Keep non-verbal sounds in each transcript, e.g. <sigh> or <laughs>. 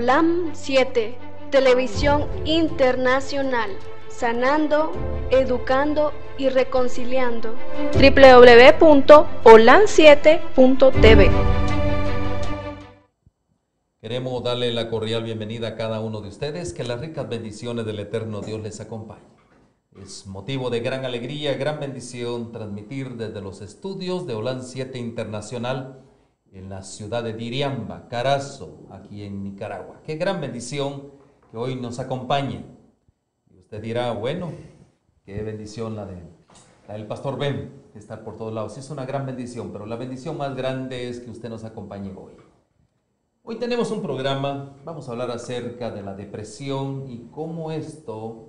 OLAM 7, Televisión Internacional, sanando, educando y reconciliando. www.olam7.tv Queremos darle la cordial bienvenida a cada uno de ustedes, que las ricas bendiciones del eterno Dios les acompañen. Es motivo de gran alegría, gran bendición transmitir desde los estudios de OLAN 7 Internacional en la ciudad de Diriamba, Carazo, aquí en Nicaragua. Qué gran bendición que hoy nos acompañe. Y usted dirá, bueno, qué bendición la, de, la del pastor Ben, estar por todos lados. Es una gran bendición, pero la bendición más grande es que usted nos acompañe hoy. Hoy tenemos un programa, vamos a hablar acerca de la depresión y cómo esto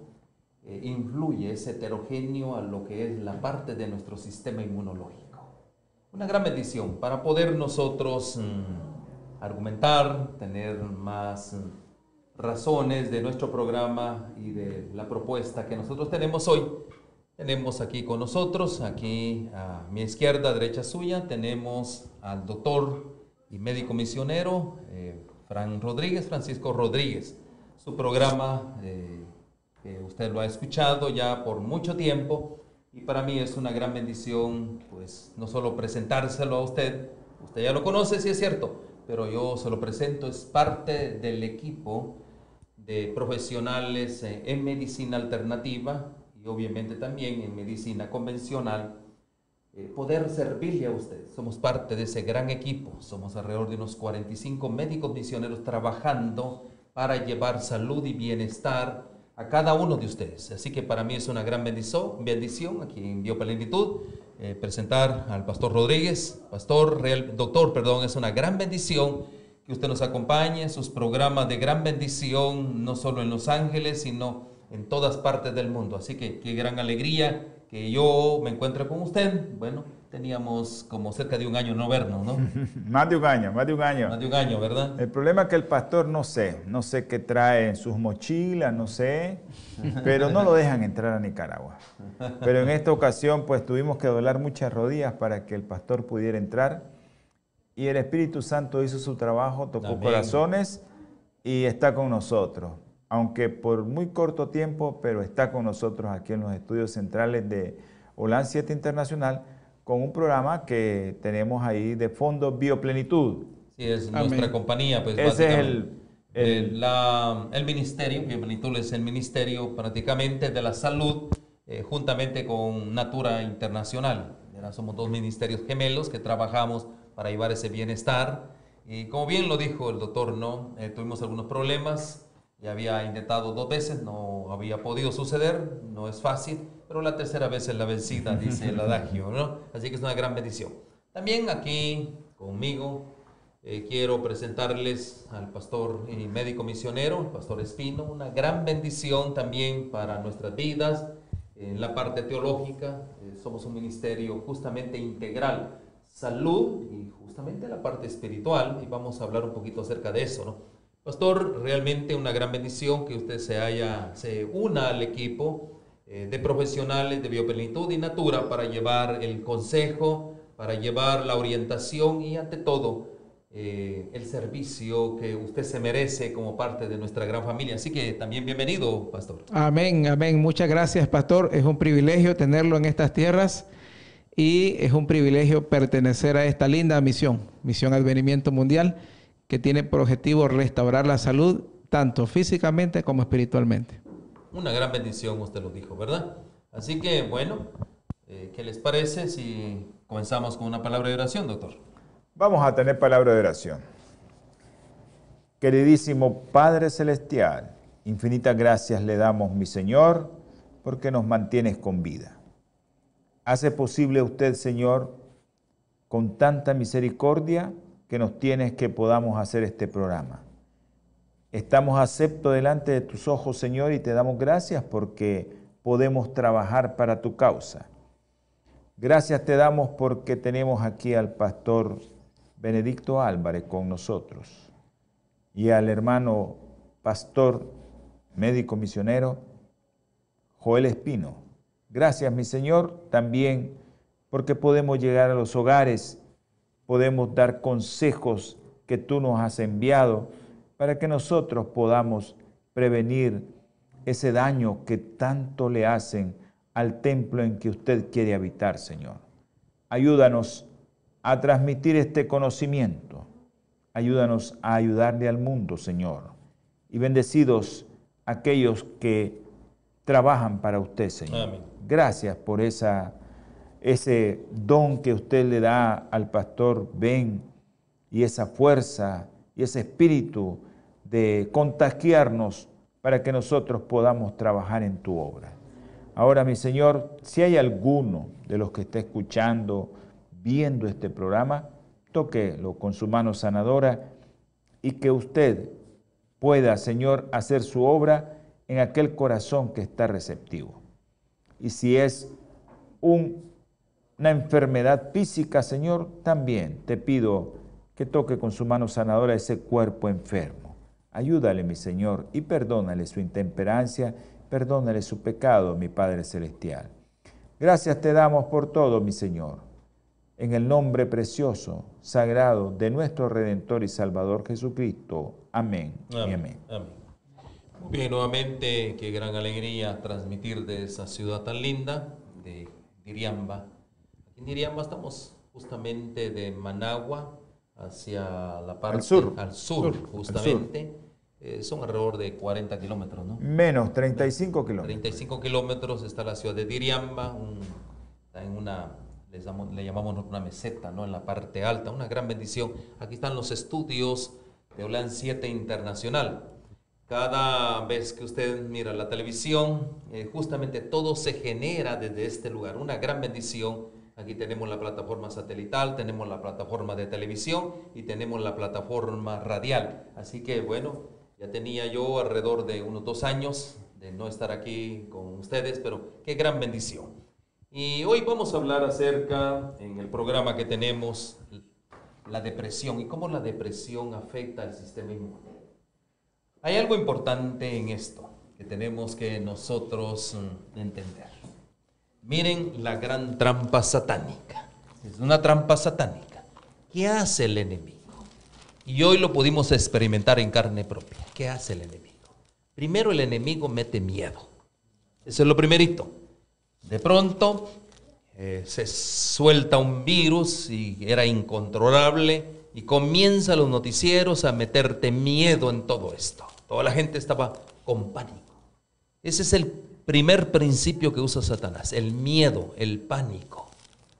eh, influye, es heterogéneo a lo que es la parte de nuestro sistema inmunológico una gran bendición para poder nosotros mm, argumentar, tener más mm, razones de nuestro programa y de la propuesta que nosotros tenemos hoy. Tenemos aquí con nosotros, aquí a mi izquierda, derecha suya, tenemos al doctor y médico misionero eh, Fran Rodríguez, Francisco Rodríguez. Su programa, eh, que usted lo ha escuchado ya por mucho tiempo, y para mí es una gran bendición, pues no solo presentárselo a usted, usted ya lo conoce, sí es cierto, pero yo se lo presento, es parte del equipo de profesionales eh, en medicina alternativa y obviamente también en medicina convencional, eh, poder servirle a usted. Somos parte de ese gran equipo, somos alrededor de unos 45 médicos misioneros trabajando para llevar salud y bienestar a cada uno de ustedes. Así que para mí es una gran bendición, bendición aquí en Bioplenitud eh, presentar al Pastor Rodríguez. Pastor, real, doctor, perdón, es una gran bendición que usted nos acompañe sus programas de gran bendición, no solo en Los Ángeles, sino en todas partes del mundo. Así que qué gran alegría que yo me encuentre con usted. Bueno, teníamos como cerca de un año no vernos, ¿no? <laughs> más de un año, más de un año. Más de un año, ¿verdad? El problema es que el pastor no sé, no sé qué trae en sus mochilas, no sé, pero no lo dejan entrar a Nicaragua. Pero en esta ocasión pues tuvimos que doblar muchas rodillas para que el pastor pudiera entrar y el Espíritu Santo hizo su trabajo, tocó corazones y está con nosotros. Aunque por muy corto tiempo, pero está con nosotros aquí en los estudios centrales de Holan 7 Internacional con un programa que tenemos ahí de fondo Bioplenitud. Sí, es nuestra compañía, pues Ese es el, el, el ministerio, Bioplenitud es el ministerio prácticamente de la salud, eh, juntamente con Natura Internacional. somos dos ministerios gemelos que trabajamos para llevar ese bienestar. Y como bien lo dijo el doctor, ¿no? Eh, tuvimos algunos problemas, ya había intentado dos veces, no había podido suceder, no es fácil, pero la tercera vez es la vencida, <laughs> dice el adagio, ¿no? Así que es una gran bendición. También aquí conmigo eh, quiero presentarles al pastor y médico misionero, el pastor Espino, una gran bendición también para nuestras vidas en la parte teológica. Eh, somos un ministerio justamente integral, salud y justamente la parte espiritual, y vamos a hablar un poquito acerca de eso, ¿no? Pastor, realmente una gran bendición que usted se haya, se una al equipo eh, de profesionales de bioplenitud y natura para llevar el consejo, para llevar la orientación y ante todo eh, el servicio que usted se merece como parte de nuestra gran familia. Así que también bienvenido, pastor. Amén, amén. Muchas gracias, pastor. Es un privilegio tenerlo en estas tierras y es un privilegio pertenecer a esta linda misión, misión Advenimiento Mundial que tiene por objetivo restaurar la salud tanto físicamente como espiritualmente. Una gran bendición, usted lo dijo, ¿verdad? Así que, bueno, eh, ¿qué les parece si comenzamos con una palabra de oración, doctor? Vamos a tener palabra de oración. Queridísimo Padre Celestial, infinitas gracias le damos, mi Señor, porque nos mantienes con vida. Hace posible usted, Señor, con tanta misericordia, que nos tienes que podamos hacer este programa. Estamos acepto delante de tus ojos, Señor, y te damos gracias porque podemos trabajar para tu causa. Gracias te damos porque tenemos aquí al pastor Benedicto Álvarez con nosotros y al hermano pastor médico misionero Joel Espino. Gracias, mi Señor, también porque podemos llegar a los hogares podemos dar consejos que tú nos has enviado para que nosotros podamos prevenir ese daño que tanto le hacen al templo en que usted quiere habitar, Señor. Ayúdanos a transmitir este conocimiento. Ayúdanos a ayudarle al mundo, Señor. Y bendecidos aquellos que trabajan para usted, Señor. Amén. Gracias por esa, ese don que usted le da al pastor Ben y esa fuerza y ese espíritu de contagiarnos para que nosotros podamos trabajar en tu obra. Ahora, mi Señor, si hay alguno de los que está escuchando, viendo este programa, tóquelo con su mano sanadora y que usted pueda, Señor, hacer su obra en aquel corazón que está receptivo. Y si es un- una enfermedad física, Señor, también te pido que toque con su mano sanadora ese cuerpo enfermo. Ayúdale, mi Señor, y perdónale su intemperancia, perdónale su pecado, mi Padre Celestial. Gracias te damos por todo, mi Señor. En el nombre precioso, sagrado de nuestro Redentor y Salvador Jesucristo. Amén. y amén. Amén. Muy bien, nuevamente, qué gran alegría transmitir de esa ciudad tan linda, de Diriamba. En Diriamba estamos justamente de Managua hacia la parte sur. al sur, justamente. Eh, son alrededor de 40 kilómetros, ¿no? Menos 35 kilómetros. 35 kilómetros está la ciudad de Diriamba, un- está en una, les damos- le llamamos una meseta, ¿no? En la parte alta, una gran bendición. Aquí están los estudios de OLAN 7 Internacional. Cada vez que usted mira la televisión, eh, justamente todo se genera desde este lugar, una gran bendición. Aquí tenemos la plataforma satelital, tenemos la plataforma de televisión y tenemos la plataforma radial. Así que bueno, ya tenía yo alrededor de unos dos años de no estar aquí con ustedes, pero qué gran bendición. Y hoy vamos a hablar acerca, en el programa que tenemos, la depresión y cómo la depresión afecta al sistema inmune. Hay algo importante en esto que tenemos que nosotros mm, entender. Miren la gran trampa satánica. Es una trampa satánica. ¿Qué hace el enemigo? Y hoy lo pudimos experimentar en carne propia. ¿Qué hace el enemigo? Primero el enemigo mete miedo. Eso es lo primerito. De pronto eh, se suelta un virus y era incontrolable y comienza los noticieros a meterte miedo en todo esto. Toda la gente estaba con pánico. Ese es el primer principio que usa Satanás, el miedo, el pánico.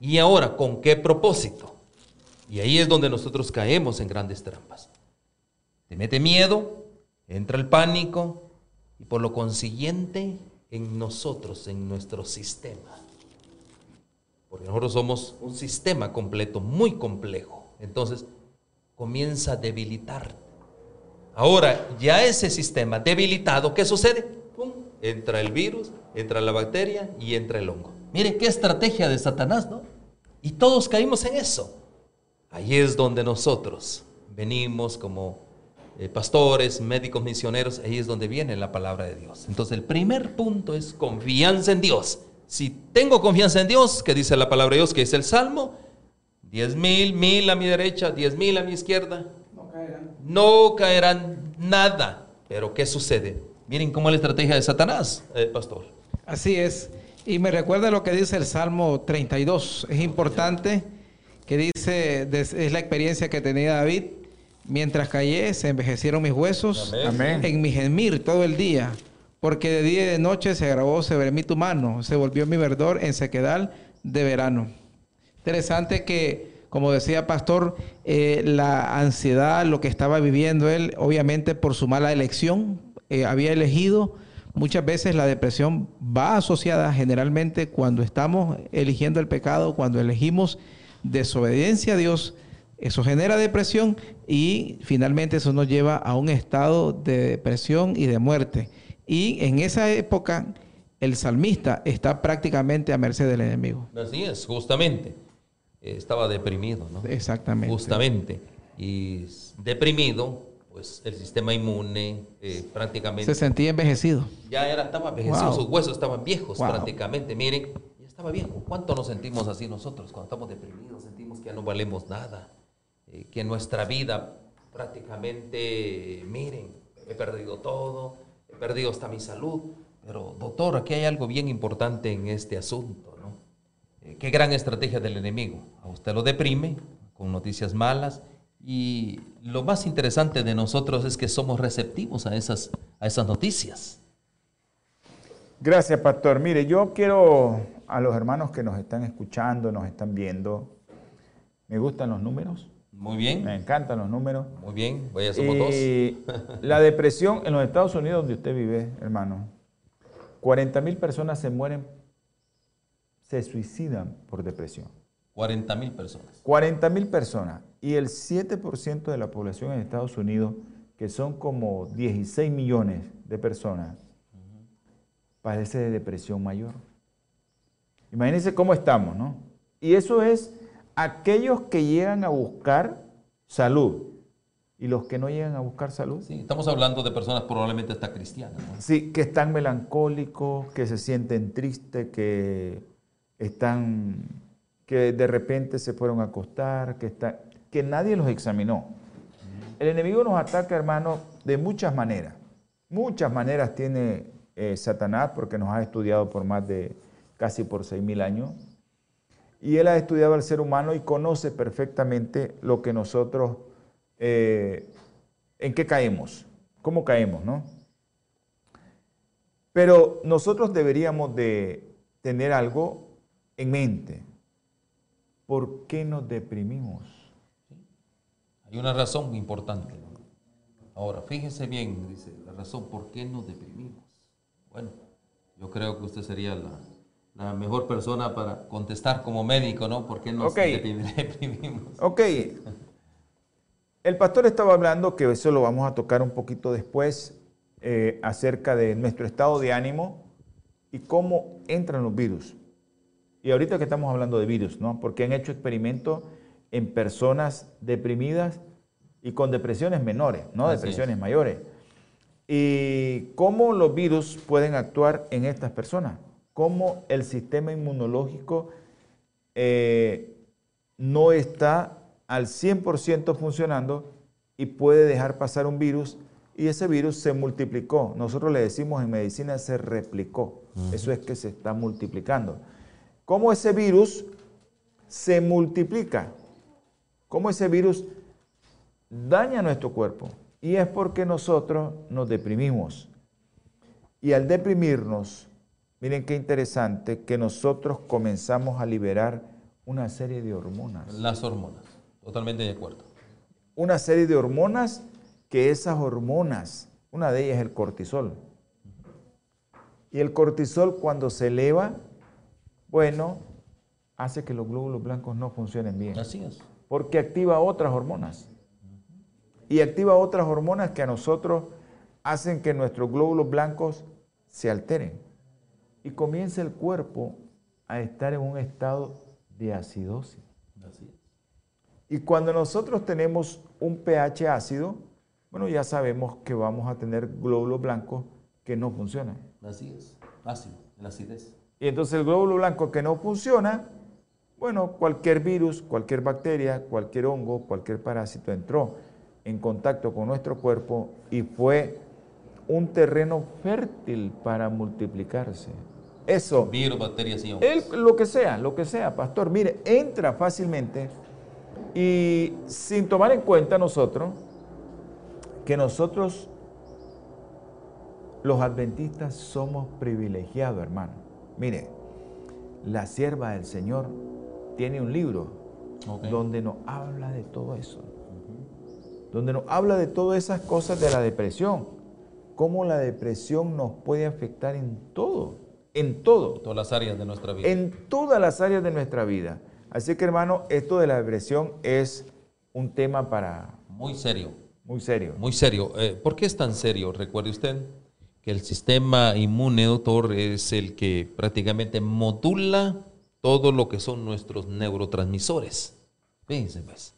Y ahora, ¿con qué propósito? Y ahí es donde nosotros caemos en grandes trampas. Te mete miedo, entra el pánico y por lo consiguiente en nosotros, en nuestro sistema. Porque nosotros somos un sistema completo, muy complejo. Entonces comienza a debilitar. Ahora, ya ese sistema debilitado, ¿qué sucede? Entra el virus, entra la bacteria y entra el hongo. Mire qué estrategia de Satanás, ¿no? Y todos caímos en eso. Ahí es donde nosotros venimos como eh, pastores, médicos, misioneros, ahí es donde viene la palabra de Dios. Entonces el primer punto es confianza en Dios. Si tengo confianza en Dios, que dice la palabra de Dios, que es el Salmo, diez mil, mil a mi derecha, diez mil a mi izquierda, no caerán nada. Pero ¿qué sucede? Miren cómo es la estrategia de Satanás, eh, pastor. Así es. Y me recuerda lo que dice el Salmo 32. Es importante que dice, es la experiencia que tenía David. Mientras callé, se envejecieron mis huesos Amén. en mi gemir todo el día. Porque de día y de noche se agravó sobre mí tu mano. Se volvió mi verdor en sequedal de verano. Interesante que, como decía Pastor, eh, la ansiedad, lo que estaba viviendo él, obviamente por su mala elección, eh, había elegido, muchas veces la depresión va asociada generalmente cuando estamos eligiendo el pecado, cuando elegimos desobediencia a Dios, eso genera depresión y finalmente eso nos lleva a un estado de depresión y de muerte. Y en esa época el salmista está prácticamente a merced del enemigo. Así es, justamente. Estaba deprimido, ¿no? Exactamente. Justamente. Y deprimido, pues el sistema inmune eh, prácticamente Se sentía envejecido. ya era, estaba envejecido, Wow. sus huesos estaban viejos Wow. prácticamente. Miren, ya estaba viejo. ¿Cuánto nos sentimos así nosotros cuando estamos deprimidos? Sentimos que ya no valemos nada, eh, que nuestra vida prácticamente, miren, he perdido todo, he perdido hasta mi salud. Pero doctor, aquí hay algo bien importante en este asunto, ¿no? Eh, qué gran estrategia del enemigo. A usted lo deprime con noticias malas y lo más interesante de nosotros es que somos receptivos a esas, a esas noticias. Gracias, pastor. Mire, yo quiero a los hermanos que nos están escuchando, nos están viendo, me gustan los números. Muy bien. Me encantan los números. Muy bien, voy a somos y La depresión en los Estados Unidos, donde usted vive, hermano, 40 mil personas se mueren, se suicidan por depresión. 40 mil personas. 40 mil personas. Y el 7% de la población en Estados Unidos, que son como 16 millones de personas, padece de depresión mayor. Imagínense cómo estamos, ¿no? Y eso es aquellos que llegan a buscar salud y los que no llegan a buscar salud. Sí, estamos hablando de personas probablemente hasta cristianas. ¿no? Sí, que están melancólicos, que se sienten tristes, que están, que de repente se fueron a acostar, que, está, que nadie los examinó. El enemigo nos ataca, hermano, de muchas maneras. Muchas maneras tiene eh, Satanás, porque nos ha estudiado por más de casi por seis mil años. Y él ha estudiado al ser humano y conoce perfectamente lo que nosotros, eh, en qué caemos, cómo caemos, ¿no? Pero nosotros deberíamos de tener algo en mente. ¿Por qué nos deprimimos? Hay una razón importante. Ahora, fíjese bien, dice, la razón por qué nos deprimimos. Bueno, yo creo que usted sería la, mejor persona para contestar como médico, ¿no? ¿Por qué nos <laughs> deprimimos? Ok. El pastor estaba hablando, que eso lo vamos a tocar un poquito después, eh, acerca de nuestro estado de ánimo y cómo entran los virus. Y ahorita que estamos hablando de virus, ¿no? Porque han hecho experimentos en personas deprimidas y con depresiones menores, no depresiones mayores y cómo los virus pueden actuar en estas personas, cómo el sistema inmunológico eh, no está al 100% funcionando y puede dejar pasar un virus y ese virus se multiplicó. Nosotros le decimos en medicina se replicó. Eso es que se está multiplicando. ¿Cómo ese virus se multiplica? ¿Cómo ese virus daña nuestro cuerpo? Y es porque nosotros nos deprimimos. Y al deprimirnos, miren qué interesante, que nosotros comenzamos a liberar una serie de hormonas. Las hormonas, totalmente de acuerdo. Una serie de hormonas que esas hormonas, una de ellas es el cortisol. Y el cortisol cuando se eleva, bueno, hace que los glóbulos blancos no funcionen bien. Así es. Porque activa otras hormonas y activa otras hormonas que a nosotros hacen que nuestros glóbulos blancos se alteren. Y comienza el cuerpo a estar en un estado de acidosis. Y cuando nosotros tenemos un pH ácido, bueno, ya sabemos que vamos a tener glóbulos blancos que no funcionan. Así es, ácido, la acidez. Y entonces el glóbulo blanco que no funciona, bueno, cualquier virus, cualquier bacteria, cualquier hongo, cualquier parásito entró en contacto con nuestro cuerpo y fue un terreno fértil para multiplicarse. Eso. Virus, bacterias y lo que sea, lo que sea, pastor. Mire, entra fácilmente y sin tomar en cuenta nosotros que nosotros, los adventistas, somos privilegiados, hermano. Mire, la sierva del Señor tiene un libro donde nos habla de todo eso donde nos habla de todas esas cosas de la depresión, cómo la depresión nos puede afectar en todo, en todo. En todas las áreas de nuestra vida. En todas las áreas de nuestra vida. Así que hermano, esto de la depresión es un tema para... Muy serio. Muy serio. Muy serio. Eh, ¿Por qué es tan serio? Recuerde usted que el sistema inmune, doctor, es el que prácticamente modula todo lo que son nuestros neurotransmisores. Fíjense pues.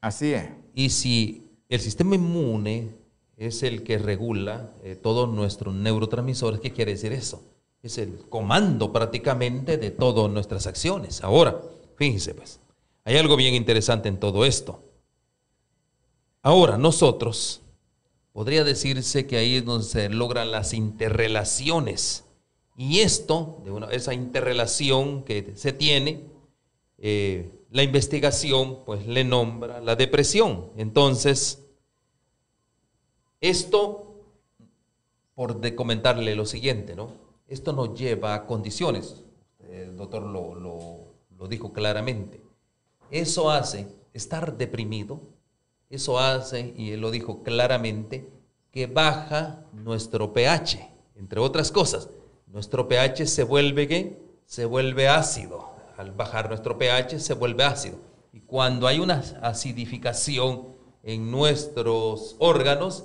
Así es. Y si el sistema inmune es el que regula eh, todos nuestros neurotransmisores. ¿Qué quiere decir eso? Es el comando prácticamente de todas nuestras acciones. Ahora, fíjense pues, hay algo bien interesante en todo esto. Ahora, nosotros, podría decirse que ahí es donde se logran las interrelaciones. Y esto, de esa interrelación que se tiene, eh, la investigación pues le nombra la depresión. Entonces, esto, por comentarle lo siguiente, ¿no? Esto nos lleva a condiciones, el doctor lo dijo claramente, eso hace estar deprimido, eso hace, y él lo dijo claramente, que baja nuestro pH, entre otras cosas. Nuestro pH se vuelve ¿qué? Se vuelve ácido. Al bajar nuestro pH se vuelve ácido. Y cuando hay una acidificación en nuestros órganos,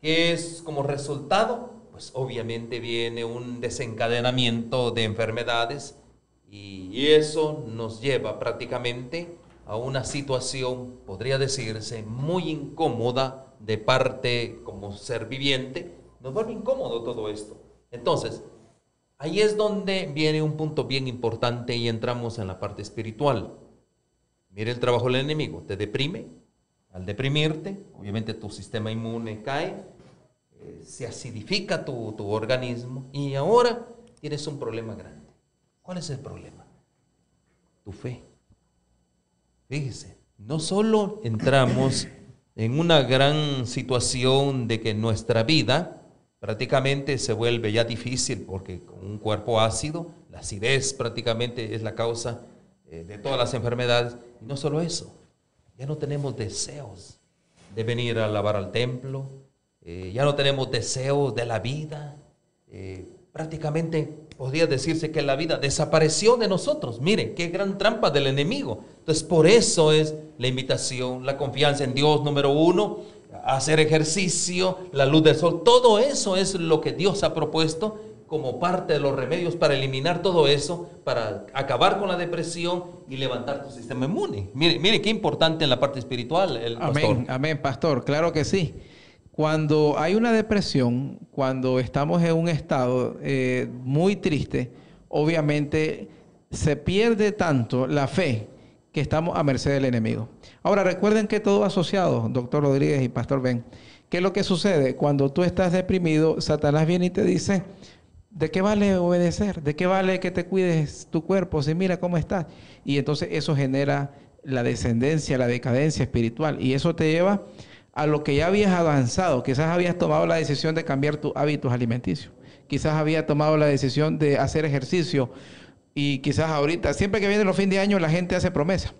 ¿qué es como resultado? Pues obviamente viene un desencadenamiento de enfermedades y eso nos lleva prácticamente a una situación, podría decirse, muy incómoda de parte como ser viviente. Nos vuelve incómodo todo esto. Entonces, ahí es donde viene un punto bien importante y entramos en la parte espiritual. Mire el trabajo del enemigo, te deprime. Al deprimirte, obviamente tu sistema inmune cae, eh, se acidifica tu, tu organismo y ahora tienes un problema grande. ¿Cuál es el problema? Tu fe. Fíjese, no solo entramos en una gran situación de que nuestra vida prácticamente se vuelve ya difícil porque con un cuerpo ácido, la acidez prácticamente es la causa eh, de todas las enfermedades. Y no solo eso, ya no tenemos deseos de venir a lavar al templo, eh, ya no tenemos deseos de la vida, eh, prácticamente podría decirse que la vida desapareció de nosotros. Miren, qué gran trampa del enemigo. Entonces, por eso es la invitación, la confianza en Dios, número uno, hacer ejercicio, la luz del sol, todo eso es lo que Dios ha propuesto como parte de los remedios para eliminar todo eso, para acabar con la depresión y levantar tu sistema inmune. Mire, mire qué importante en la parte espiritual el amén, pastor. Amén, pastor, claro que sí. Cuando hay una depresión, cuando estamos en un estado eh, muy triste, obviamente se pierde tanto la fe que estamos a merced del enemigo. Ahora recuerden que todo asociado, doctor Rodríguez y pastor Ben, ¿qué es lo que sucede? Cuando tú estás deprimido, Satanás viene y te dice, ¿de qué vale obedecer? ¿De qué vale que te cuides tu cuerpo? Si mira cómo estás. Y entonces eso genera la descendencia, la decadencia espiritual. Y eso te lleva a lo que ya habías avanzado. Quizás habías tomado la decisión de cambiar tus hábitos alimenticios. Quizás habías tomado la decisión de hacer ejercicio. Y quizás ahorita, siempre que viene los fines de año, la gente hace promesa.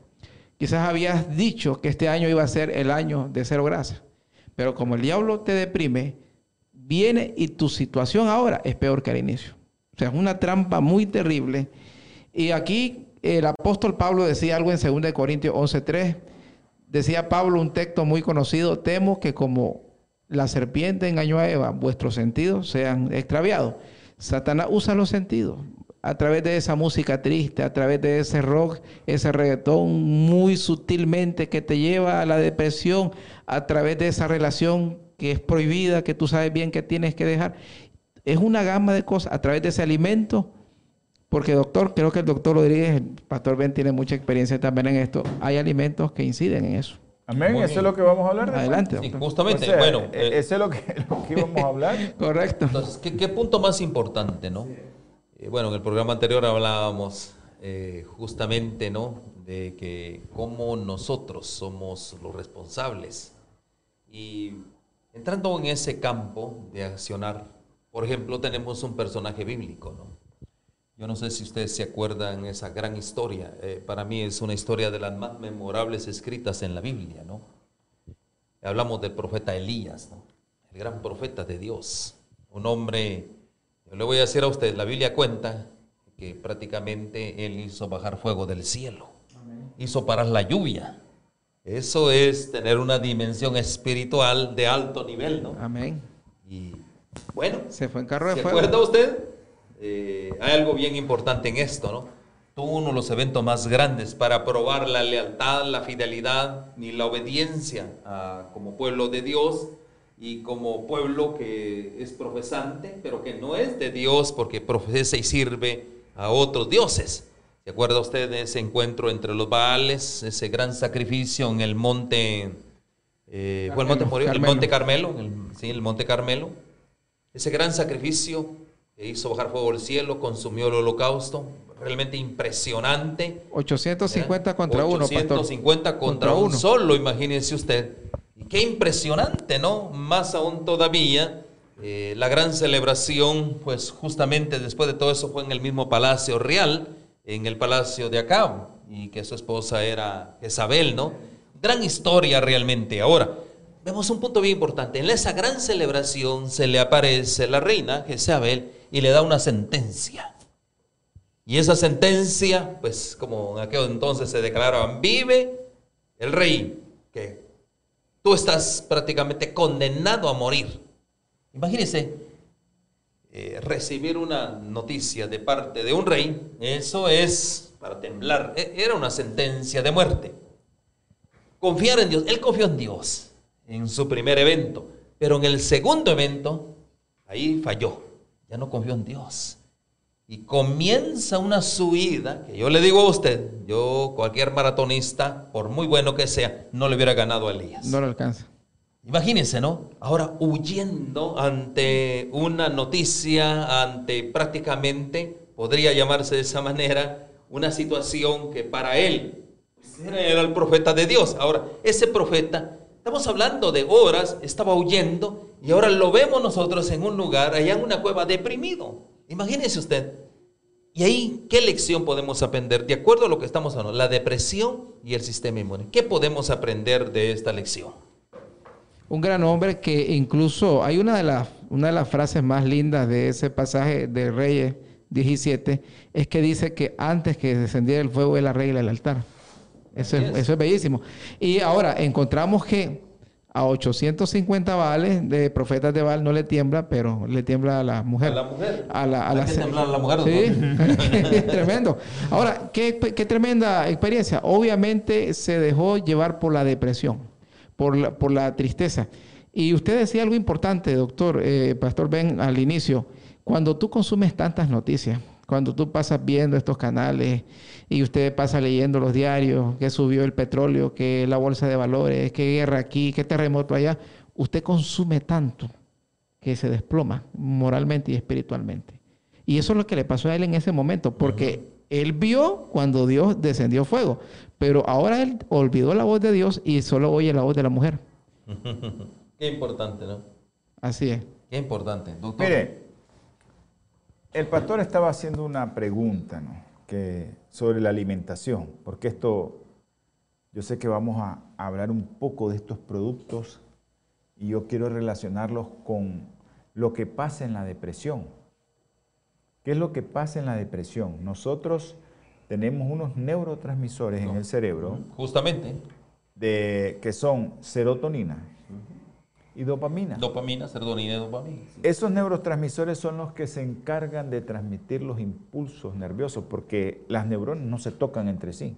Quizás habías dicho que este año iba a ser el año de cero grasa. Pero como el diablo te deprime, viene y tu situación ahora es peor que al inicio. O sea, es una trampa muy terrible. Y aquí el apóstol Pablo decía algo en 2 Corintios 11:3 Decía Pablo un texto muy conocido, temo que como la serpiente engañó a Eva, vuestros sentidos sean extraviados. Satanás usa los sentidos a través de esa música triste, a través de ese rock, ese reggaetón muy sutilmente que te lleva a la depresión, a través de esa relación que es prohibida, que tú sabes bien que tienes que dejar. Es una gama de cosas a través de ese alimento porque doctor, creo que el doctor Rodríguez, el pastor Ben tiene mucha experiencia también en esto. Hay alimentos que inciden en eso. Amén, eso es lo que vamos a hablar. Adelante. Sí, justamente, bueno. Eh, ese es lo que, <laughs> lo que íbamos a hablar. <laughs> Correcto. Entonces, ¿qué, punto más importante, no? Eh, bueno, en el programa anterior hablábamos eh, justamente, ¿no? De que cómo nosotros somos los responsables. Y entrando en ese campo de accionar, por ejemplo, tenemos un personaje bíblico, ¿no? Yo no sé si ustedes se acuerdan esa gran historia. Eh, para mí es una historia de las más memorables escritas en la Biblia, ¿no? Hablamos del profeta Elías, ¿no? El gran profeta de Dios. Un hombre, yo le voy a decir a usted, la Biblia cuenta que prácticamente él hizo bajar fuego del cielo. Hizo parar la lluvia. Eso es tener una dimensión espiritual de alto nivel, ¿no? Amén. Y bueno, se fue en carro de ¿se fuego. acuerda usted? Eh, hay algo bien importante en esto, ¿no? Tuvo uno de los eventos más grandes para probar la lealtad, la fidelidad ni la obediencia como pueblo de Dios y como pueblo que es profesante, pero que no es de Dios porque profesa y sirve a otros dioses. ¿Se acuerda usted de ese encuentro entre los Baales, ese gran sacrificio en el monte eh, fue el Monte, Carmelo. Carmelo, el- sí, el Monte Carmelo. Ese gran sacrificio hizo bajar fuego del cielo, consumió el holocausto, realmente impresionante. 850 contra uno, pastor. 850 contra, Contra un uno. solo, imagínense usted. Y qué impresionante, ¿no? Más aún todavía, eh, la gran celebración, pues justamente después de todo eso fue en el mismo palacio real, en el palacio de Acab, y que su esposa era Jezabel, ¿no? Gran historia realmente. Ahora, vemos un punto bien importante. En esa gran celebración se le aparece la reina Jezabel y le da una sentencia. Y esa sentencia, pues como en aquel entonces se declaraban, vive el rey, que tú estás prácticamente condenado a morir. Imagínense eh, recibir una noticia de parte de un rey, eso es para temblar, E- era una sentencia de muerte. Confiar en Dios, él confió en Dios en su primer evento, pero en el segundo evento, ahí falló, ya no confió en Dios. Y comienza una subida, que yo le digo a usted, yo cualquier maratonista, por muy bueno que sea, no le hubiera ganado a Elías. No lo alcanza. Imagínense, ¿no? Ahora huyendo ante una noticia, ante prácticamente, podría llamarse de esa manera, una situación que para él pues, era era el profeta de Dios. Ahora, ese profeta, estamos hablando de horas, estaba huyendo y ahora lo vemos nosotros en un lugar, allá en una cueva, deprimido. Imagínense usted. Y ahí, ¿qué lección podemos aprender? De acuerdo a lo que estamos hablando, la depresión y el sistema inmune. ¿Qué podemos aprender de esta lección? Un gran hombre que incluso hay una de las una de las frases más lindas de ese pasaje de Reyes 17 es que dice que antes que descendiera el fuego él arregla el altar. Eso es, eso bellísimo. Y ahora encontramos que a 850 Baales de profetas de Baal no le tiembla, pero le tiembla a la mujer. A la mujer. A la, a la que a la mujer, Sí, <laughs> tremendo. Ahora, ¿qué, qué tremenda experiencia. Obviamente se dejó llevar por la depresión, por la, por la tristeza. Y usted decía algo importante, doctor, eh, Pastor Ben, al inicio. Cuando tú consumes tantas noticias, cuando tú pasas viendo estos canales y usted pasa leyendo los diarios, que subió el petróleo, que la bolsa de valores, que guerra aquí, que terremoto allá, usted consume tanto que se desploma moralmente y espiritualmente. Y eso es lo que le pasó a él en ese momento, porque él vio cuando Dios descendió fuego, pero ahora él olvidó la voz de Dios y solo oye la voz de la mujer. <laughs> Qué importante, ¿no? Así es. Qué importante. Doctor. Mire, el pastor estaba haciendo una pregunta ¿no? que, sobre la alimentación, porque esto, yo sé que vamos a hablar un poco de estos productos y yo quiero relacionarlos con lo que pasa en la depresión. ¿Qué es lo que pasa en la depresión? Nosotros tenemos unos neurotransmisores en el cerebro Justamente, de, que son serotonina y dopamina. dopamina, serotonina y dopamina. Esos neurotransmisores son los que se encargan de transmitir los impulsos nerviosos, porque las neuronas no se tocan entre sí.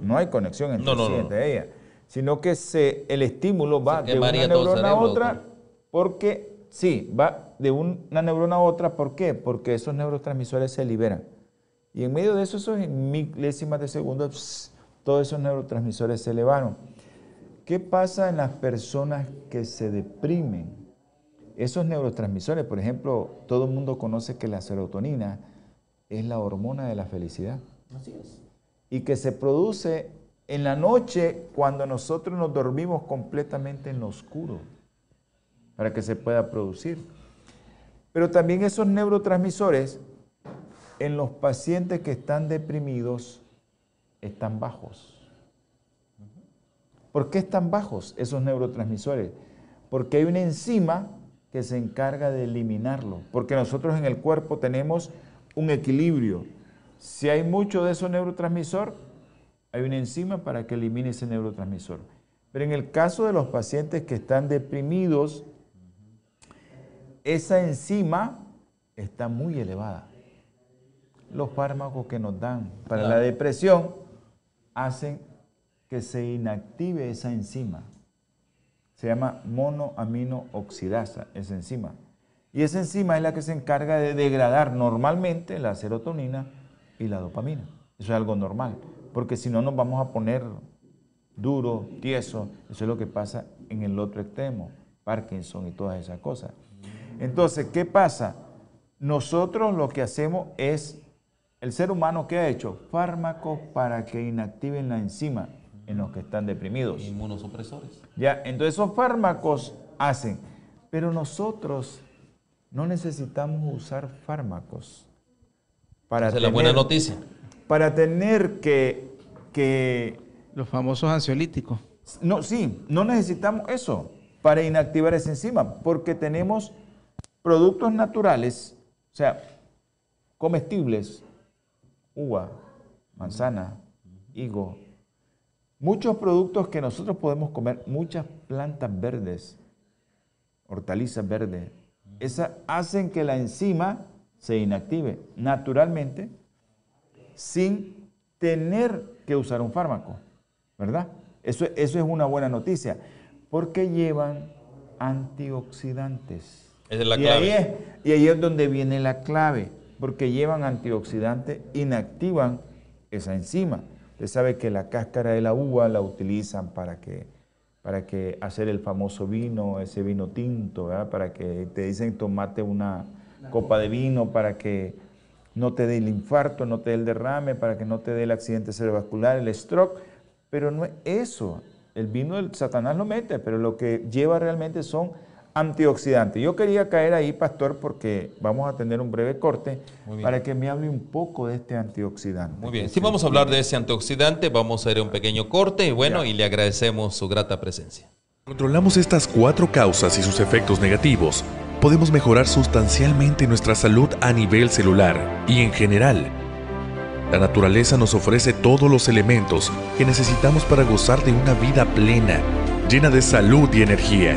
No hay conexión entre, No, no, sí, no. entre ellas, sino que se, el estímulo va de una neurona a otra, porque sí, va de una neurona a otra. ¿Por qué? Porque esos neurotransmisores se liberan. Y en medio de eso, esos milésimas de segundo, pss, todos esos neurotransmisores se elevaron. ¿Qué pasa en las personas que se deprimen? Esos neurotransmisores, por ejemplo, todo el mundo conoce que la serotonina es la hormona de la felicidad Así es. y que se produce en la noche cuando nosotros nos dormimos completamente en lo oscuro para que se pueda producir. Pero también esos neurotransmisores en los pacientes que están deprimidos están bajos. ¿Por qué están bajos esos neurotransmisores? Porque hay una enzima que se encarga de eliminarlo. Porque nosotros en el cuerpo tenemos un equilibrio. Si hay mucho de esos neurotransmisor, hay una enzima para que elimine ese neurotransmisor. Pero en el caso de los pacientes que están deprimidos, esa enzima está muy elevada. Los fármacos que nos dan para la depresión hacen que se inactive esa enzima. Se llama monoaminooxidasa, esa enzima. Y esa enzima es la que se encarga de degradar normalmente la serotonina y la dopamina. Eso es algo normal, porque si no nos vamos a poner duro, tieso. Eso es lo que pasa en el otro extremo, Parkinson y todas esas cosas. Entonces, ¿qué pasa? Nosotros lo que hacemos es, el ser humano que ha hecho fármacos para que inactiven la enzima en los que están deprimidos. Inmunosupresores. Ya, entonces esos fármacos hacen, pero nosotros no necesitamos usar fármacos para Esa es la buena noticia. Para tener que, que Los famosos ansiolíticos. no, sí, no necesitamos eso para inactivar esa enzima, porque tenemos productos naturales, o sea, comestibles, uva, manzana, higo, muchos productos que nosotros podemos comer, muchas plantas verdes, hortalizas verdes, esas hacen que la enzima se inactive naturalmente sin tener que usar un fármaco, ¿verdad? Eso, eso es una buena noticia, porque llevan antioxidantes. Esa es la y, clave. Ahí es, y ahí es donde viene la clave, porque llevan antioxidantes, inactivan esa enzima. Usted sabe que la cáscara de la uva la utilizan para que, para que hacer el famoso vino, ese vino tinto, ¿verdad? para que te dicen tomate una copa de vino para que no te dé el infarto, no te dé el derrame, para que no te dé el accidente cerebrovascular, el stroke, pero no es eso. El vino del Satanás lo mete, pero lo que lleva realmente son antioxidantes. Yo quería caer ahí, pastor, porque vamos a tener un breve corte para que me hable un poco de este antioxidante. Muy bien. Si vamos a hablar de ese antioxidante, vamos a ir a un pequeño corte y bueno, Ya. y le agradecemos su grata presencia. Controlamos estas cuatro causas y sus efectos negativos, podemos mejorar sustancialmente nuestra salud a nivel celular y en general. La naturaleza nos ofrece todos los elementos que necesitamos para gozar de una vida plena, llena de salud y energía.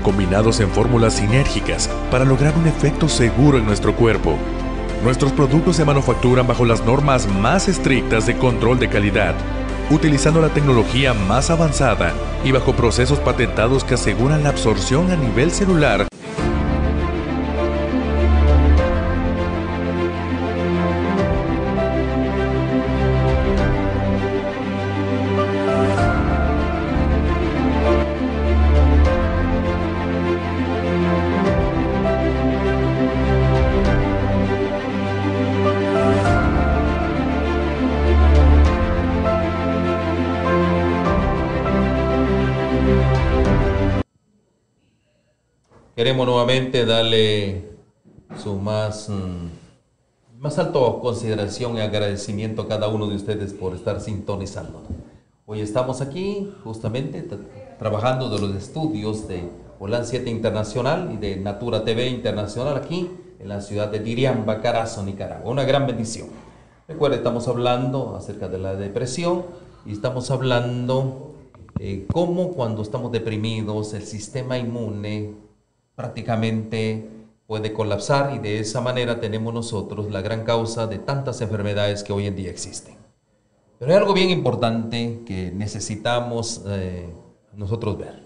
combinados en fórmulas sinérgicas para lograr un efecto seguro en nuestro cuerpo. Nuestros productos se manufacturan bajo las normas más estrictas de control de calidad, utilizando la tecnología más avanzada y bajo procesos patentados que aseguran la absorción a nivel celular Queremos nuevamente darle su más, mm, más alto consideración y agradecimiento a cada uno de ustedes por estar sintonizando. Hoy estamos aquí justamente tra- trabajando de los estudios de Holan 7 Internacional y de Natura TV Internacional aquí en la ciudad de Diriamba, Carazo, Nicaragua. Una gran bendición. Recuerde, estamos hablando acerca de la depresión y estamos hablando eh, cómo cuando estamos deprimidos el sistema inmune prácticamente puede colapsar y de esa manera tenemos nosotros la gran causa de tantas enfermedades que hoy en día existen. Pero hay algo bien importante que necesitamos eh, nosotros ver.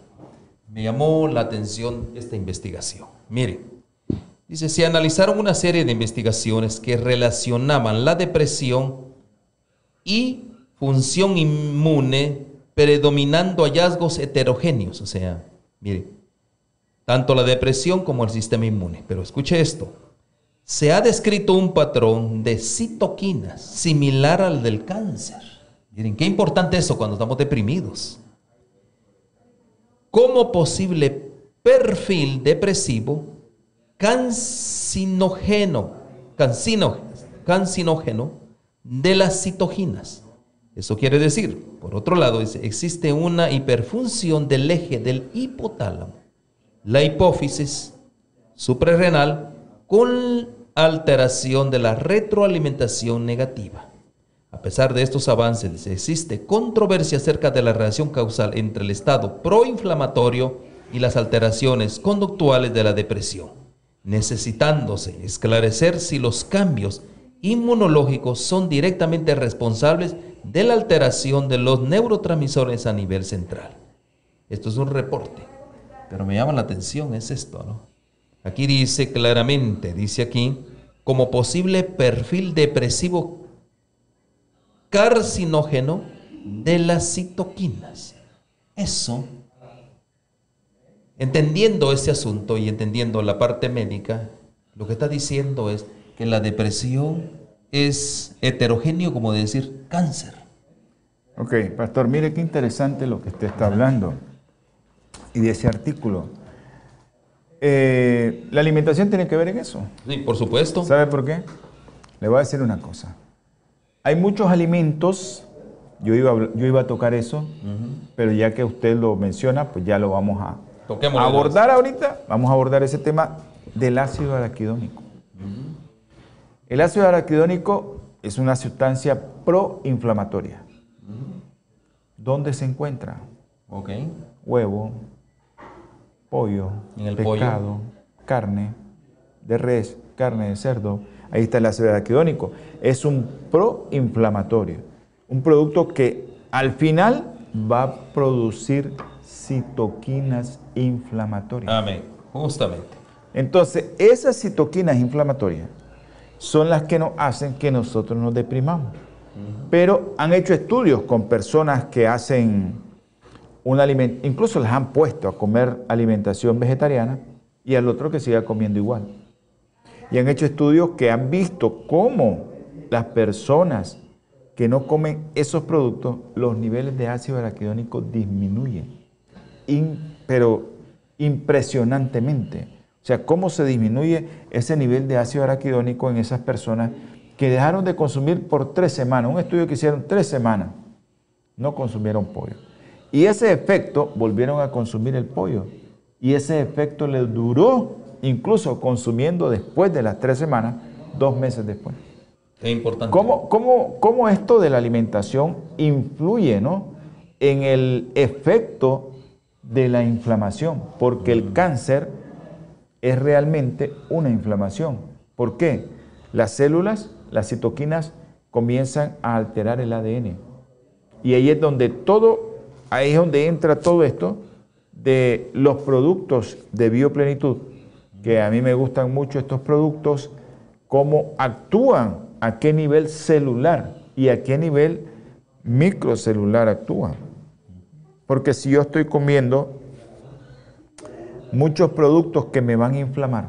Me llamó la atención esta investigación. Miren, dice, se analizaron una serie de investigaciones que relacionaban la depresión y función inmune predominando hallazgos heterogéneos. O sea, miren, tanto la depresión como el sistema inmune. Pero escuche esto. Se ha descrito un patrón de citoquinas similar al del cáncer. Miren, qué importante eso cuando estamos deprimidos. Como posible perfil depresivo cancinógeno, de las citoquinas. Eso quiere decir, por otro lado, existe una hiperfunción del eje del hipotálamo la hipófisis suprarrenal con alteración de la retroalimentación negativa. A pesar de estos avances, existe controversia acerca de la relación causal entre el estado proinflamatorio y las alteraciones conductuales de la depresión, necesitándose esclarecer si los cambios inmunológicos son directamente responsables de la alteración de los neurotransmisores a nivel central. Esto es un reporte, pero me llama la atención, es esto, ¿no? Aquí dice claramente, dice aquí, como posible perfil depresivo carcinógeno de las citoquinas. Eso, entendiendo ese asunto y entendiendo la parte médica, lo que está diciendo es que la depresión es heterogéneo como decir cáncer. Ok, pastor, mire qué interesante lo que usted está hablando y de ese artículo. Eh, la alimentación tiene que ver en eso. Sí, por supuesto. ¿Sabe por qué? Le voy a decir una cosa. Hay muchos alimentos, yo iba, a- yo iba a tocar eso, pero ya que usted lo menciona, pues ya lo vamos a Toquémoslo abordar ahorita. Vamos a abordar ese tema del ácido araquidónico. El ácido araquidónico es una sustancia proinflamatoria. ¿Dónde se encuentra? Ok. Huevo, pollo, En el pollo. pescado, carne de res, carne de cerdo. Ahí está el ácido araquidónico. Es un proinflamatorio. Un producto que al final va a producir citoquinas inflamatorias. Amén. Justamente. Entonces, esas citoquinas inflamatorias son las que nos hacen que nosotros nos deprimamos. Pero han hecho estudios con personas que hacen un incluso les han puesto a comer alimentación vegetariana y al otro que siga comiendo igual. Y han hecho estudios que han visto cómo las personas que no comen esos productos, los niveles de ácido araquidónico disminuyen. In- pero impresionantemente. O sea, cómo se disminuye ese nivel de ácido araquidónico en esas personas que dejaron de consumir por tres semanas. Un estudio que hicieron tres semanas, no consumieron pollo. Y ese efecto volvieron a consumir el pollo. Y ese efecto les duró, incluso consumiendo después de las tres semanas, dos meses después. Es importante. ¿Cómo, cómo, cómo esto de la alimentación influye ¿no? en el efecto de la inflamación? Porque el cáncer es realmente una inflamación. ¿Por qué? Las células, las citoquinas, comienzan a alterar el ADN. Y ahí es donde todo, ahí es donde entra todo esto de los productos de bioplenitud, que a mí me gustan mucho estos productos, cómo actúan, a qué nivel celular y a qué nivel microcelular actúan. Porque si yo estoy comiendo muchos productos que me van a inflamar,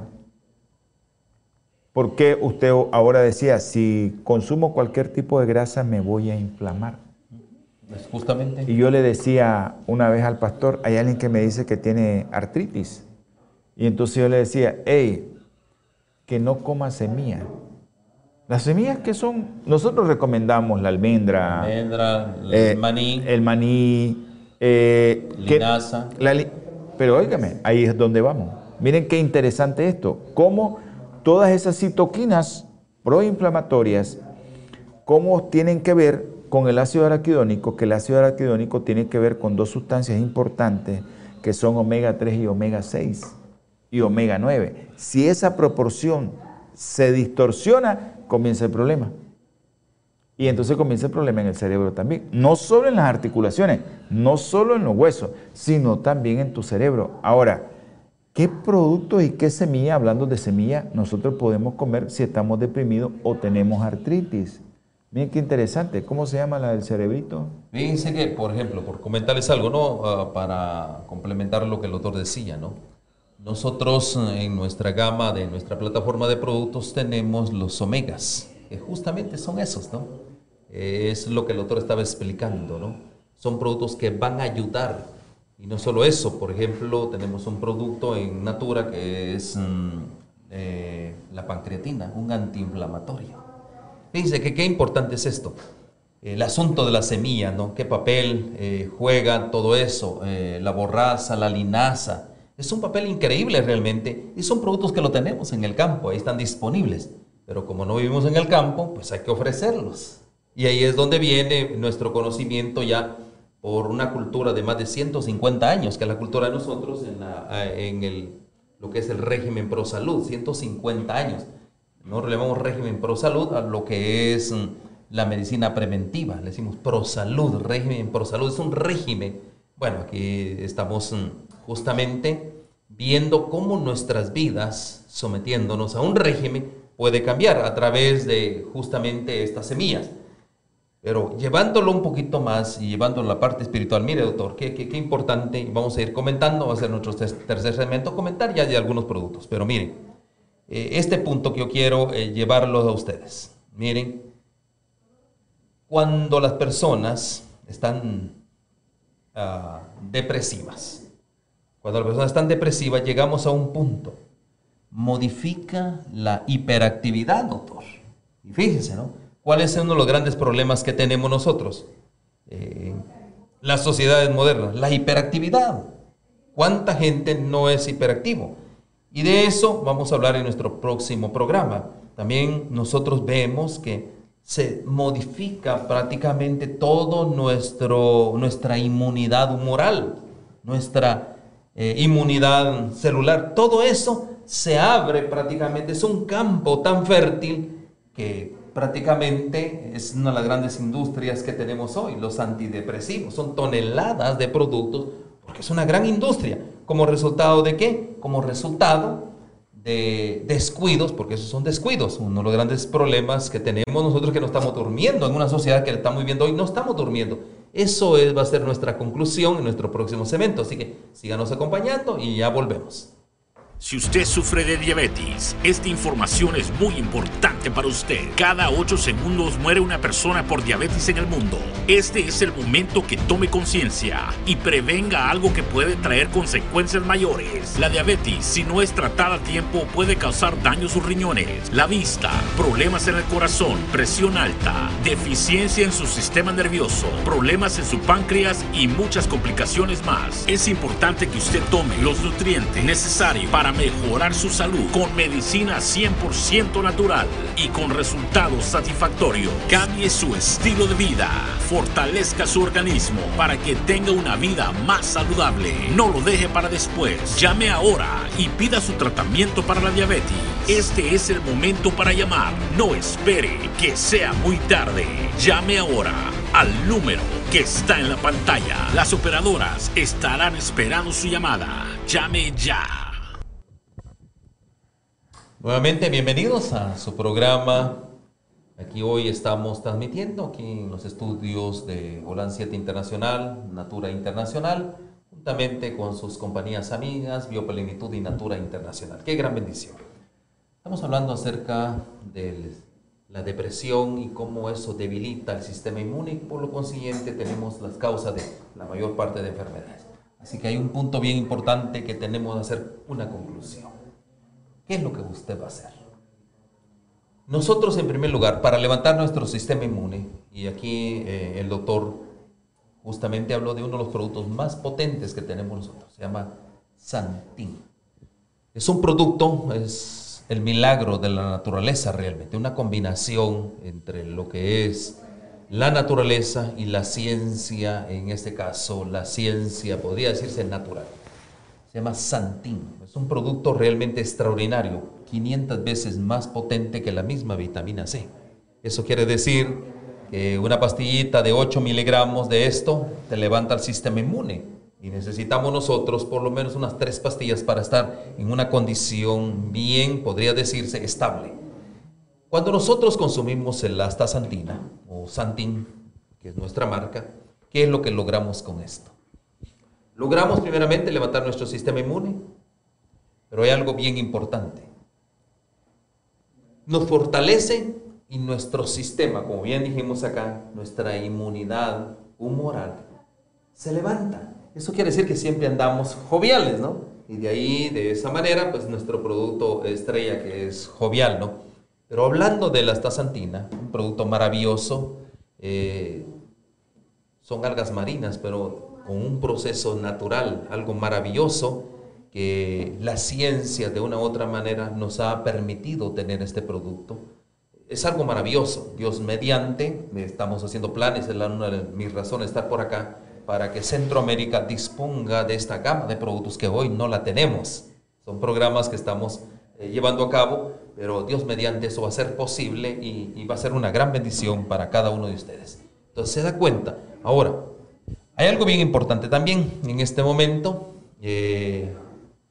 ¿por qué usted ahora decía, si consumo cualquier tipo de grasa me voy a inflamar? Pues justamente. Y yo le decía una vez al pastor, hay alguien que me dice que tiene artritis. Y entonces yo le decía, hey, que no coma semilla. Las semillas que son, nosotros recomendamos la almendra, Almendra, el eh, maní, el maní, eh, que- linaza. la li- pero óigame, ahí es donde vamos. Miren qué interesante esto, cómo todas esas citoquinas proinflamatorias, cómo tienen que ver con el ácido araquidónico, que el ácido araquidónico tiene que ver con dos sustancias importantes que son omega 3 y omega 6 y omega 9. Si esa proporción se distorsiona, comienza el problema. Y entonces comienza el problema en el cerebro también. No solo en las articulaciones, no solo en los huesos, sino también en tu cerebro. Ahora, ¿qué productos y qué semilla, hablando de semilla, nosotros podemos comer si estamos deprimidos o tenemos artritis? Miren qué interesante. ¿Cómo se llama la del cerebrito? Fíjense que, por ejemplo, por comentarles algo, ¿no? Ah, para complementar lo que el doctor decía, ¿no? Nosotros eh, en nuestra gama de nuestra plataforma de productos tenemos los omegas, que justamente son esos, ¿no? Es lo que el doctor estaba explicando, ¿no? Son productos que van a ayudar. Y no solo eso, por ejemplo, tenemos un producto en Natura que es mm, eh, la pancreatina, un antiinflamatorio. Fíjense que qué importante es esto. El asunto de la semilla, ¿no? ¿Qué papel eh, juega todo eso? Eh, la borraza, la linaza. Es un papel increíble realmente y son productos que lo tenemos en el campo, ahí están disponibles. Pero como no vivimos en el campo, pues hay que ofrecerlos. Y ahí es donde viene nuestro conocimiento ya por una cultura de más de 150 años, que es la cultura de nosotros en, en el, lo que es el régimen pro salud, 150 años. Nosotros le llamamos régimen pro salud a lo que es mm, la medicina preventiva, le decimos pro salud, régimen pro salud, es un régimen. Bueno, aquí estamos mm, justamente viendo cómo nuestras vidas, sometiéndonos a un régimen, puede cambiar a través de justamente estas semillas. Pero llevándolo un poquito más y llevándolo a la parte espiritual, mire doctor, qué, qué, importante, y vamos a ir comentando, va a ser nuestro tercer segmento, comentar ya de algunos productos. Pero miren, eh, este punto que yo quiero eh, llevarlo a ustedes. Miren, cuando las personas están ah, depresivas, cuando las personas están depresivas, llegamos a un punto. Modifica la hiperactividad, doctor. Y fíjense, ¿no? ¿Cuál es uno de los grandes problemas que tenemos nosotros? Eh, las sociedades modernas, la hiperactividad. ¿Cuánta gente no es hiperactivo? Y de eso vamos a hablar en nuestro próximo programa. También nosotros vemos que se modifica prácticamente todo nuestro, nuestra inmunidad humoral, nuestra eh, inmunidad celular. Todo eso se abre prácticamente, es un campo tan fértil que prácticamente es una de las grandes industrias que tenemos hoy, los antidepresivos. Son toneladas de productos, porque es una gran industria. ¿Como resultado de qué? Como resultado de descuidos, porque esos son descuidos. Uno de los grandes problemas que tenemos nosotros que no estamos durmiendo en una sociedad que estamos viviendo hoy, no estamos durmiendo. Eso es, va a ser nuestra conclusión en nuestro próximo segmento. Así que síganos acompañando y ya volvemos. Si usted sufre de diabetes, esta información es muy importante para usted. Cada 8 segundos muere una persona por diabetes en el mundo. Este es el momento que tome conciencia y prevenga algo que puede traer consecuencias mayores. La diabetes, si no es tratada a tiempo, puede causar daño a sus riñones, la vista, problemas en el corazón, presión alta, deficiencia en su sistema nervioso, problemas en su páncreas y muchas complicaciones más. Es importante que usted tome los nutrientes necesarios para mejorar su salud con medicina 100% natural y con resultados satisfactorios. Cambie su estilo de vida, fortalezca su organismo para que tenga una vida más saludable. No lo deje para después. Llame ahora y pida su tratamiento para la diabetes. Este es el momento para llamar. No espere que sea muy tarde. Llame ahora al número que está en la pantalla. Las operadoras estarán esperando su llamada. Llame ya. Nuevamente, bienvenidos a su programa. Aquí hoy estamos transmitiendo aquí en los estudios de Holan 7 Internacional, Natura Internacional, juntamente con sus compañías amigas, Bioplenitud y Natura Internacional. Qué gran bendición. Estamos hablando acerca de la depresión y cómo eso debilita el sistema inmune y por lo consiguiente tenemos las causas de la mayor parte de enfermedades. Así que hay un punto bien importante que tenemos que hacer una conclusión. ¿Qué es lo que usted va a hacer? Nosotros, en primer lugar, para levantar nuestro sistema inmune, y aquí eh, el doctor justamente habló de uno de los productos más potentes que tenemos nosotros, se llama Santín. Es un producto, es el milagro de la naturaleza realmente, una combinación entre lo que es la naturaleza y la ciencia, en este caso la ciencia podría decirse natural se llama Santín. Un producto realmente extraordinario, 500 veces más potente que la misma vitamina C. Eso quiere decir que una pastillita de 8 miligramos de esto te levanta el sistema inmune. Y necesitamos nosotros por lo menos unas tres pastillas para estar en una condición bien, podría decirse, estable. Cuando nosotros consumimos el astaxantina o Santin, que es nuestra marca, ¿qué es lo que logramos con esto? Logramos primeramente levantar nuestro sistema inmune, pero hay algo bien importante. Nos fortalece y nuestro sistema, como bien dijimos acá, nuestra inmunidad humoral, se levanta. Eso quiere decir que siempre andamos joviales, ¿no? Y de ahí, de esa manera, pues nuestro producto estrella que es jovial, ¿no? Pero hablando de la astaxantina, un producto maravilloso, eh, son algas marinas, pero con un proceso natural, algo maravilloso que la ciencia de una u otra manera nos ha permitido tener este producto. es algo maravilloso. Dios mediante, estamos haciendo planes, es una de mis razones estar por acá, para que Centroamérica disponga de esta gama de productos que hoy no la tenemos. Son programas que estamos eh, llevando a cabo, pero Dios mediante eso va a ser posible y, va a ser una gran bendición para cada uno de ustedes. Entonces se da cuenta. Ahora, hay algo bien importante también en este momento. Eh,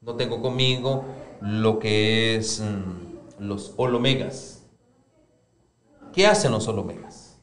no tengo conmigo lo que es mm, los holomegas. ¿Qué hacen los holomegas?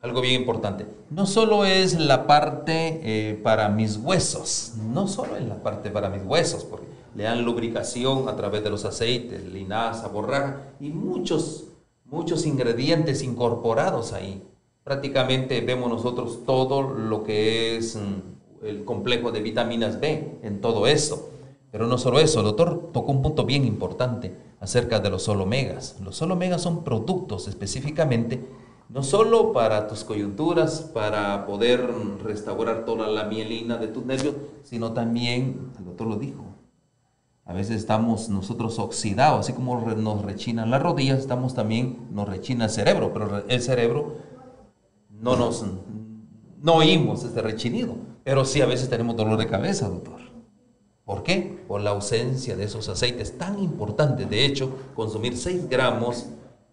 Algo bien importante. No solo es la parte eh, para mis huesos, no solo es la parte para mis huesos, porque le dan lubricación a través de los aceites, linaza, borraja y muchos, muchos ingredientes incorporados ahí. Prácticamente vemos nosotros todo lo que es mm, el complejo de vitaminas B en todo eso. Pero no solo eso, el doctor tocó un punto bien importante acerca de los solo omegas. Los solo omegas son productos específicamente no solo para tus coyunturas, para poder restaurar toda la mielina de tus nervios, sino también, el doctor lo dijo, a veces estamos nosotros oxidados, así como nos rechinan las rodillas, estamos también, nos rechina el cerebro, pero el cerebro no nos, no oímos este rechinido, pero sí a veces tenemos dolor de cabeza, doctor. ¿Por qué? Por la ausencia de esos aceites tan importantes. De hecho, consumir 6 gramos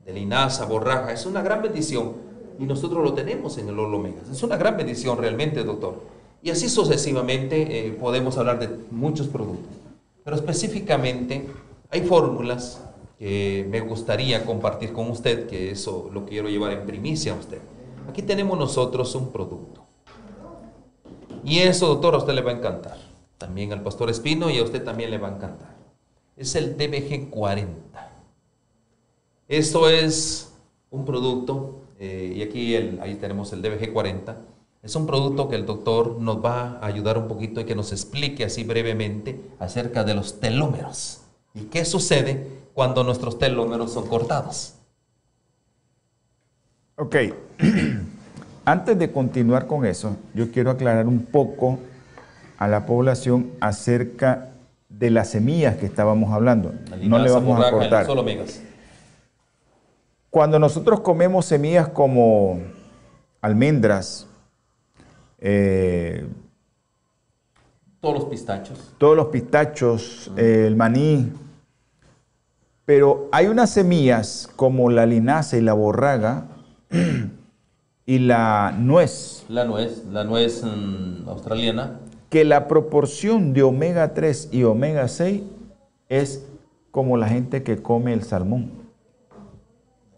de linaza, borraja, es una gran bendición. Y nosotros lo tenemos en el omega. Es una gran bendición realmente, doctor. Y así sucesivamente eh, podemos hablar de muchos productos. Pero específicamente hay fórmulas que me gustaría compartir con usted, que eso lo quiero llevar en primicia a usted. Aquí tenemos nosotros un producto. Y eso, doctor, a usted le va a encantar también al pastor Espino y a usted también le va a encantar. Es el DBG 40. Esto es un producto, eh, y aquí ahí tenemos el DBG 40. Es un producto que el doctor nos va a ayudar un poquito y que nos explique así brevemente acerca de los telómeros. ¿Y qué sucede cuando nuestros telómeros son cortados? Ok, <clears throat> antes de continuar con eso, yo quiero aclarar un poco a la población acerca de las semillas que estábamos hablando. No le vamos a cortar. Cuando nosotros comemos semillas como almendras, eh, todos los pistachos. Todos los pistachos, eh, el maní. Pero hay unas semillas como la linaza y la borraga <clears throat> y la nuez. La nuez, la nuez mm, australiana que la proporción de omega 3 y omega 6 es como la gente que come el salmón.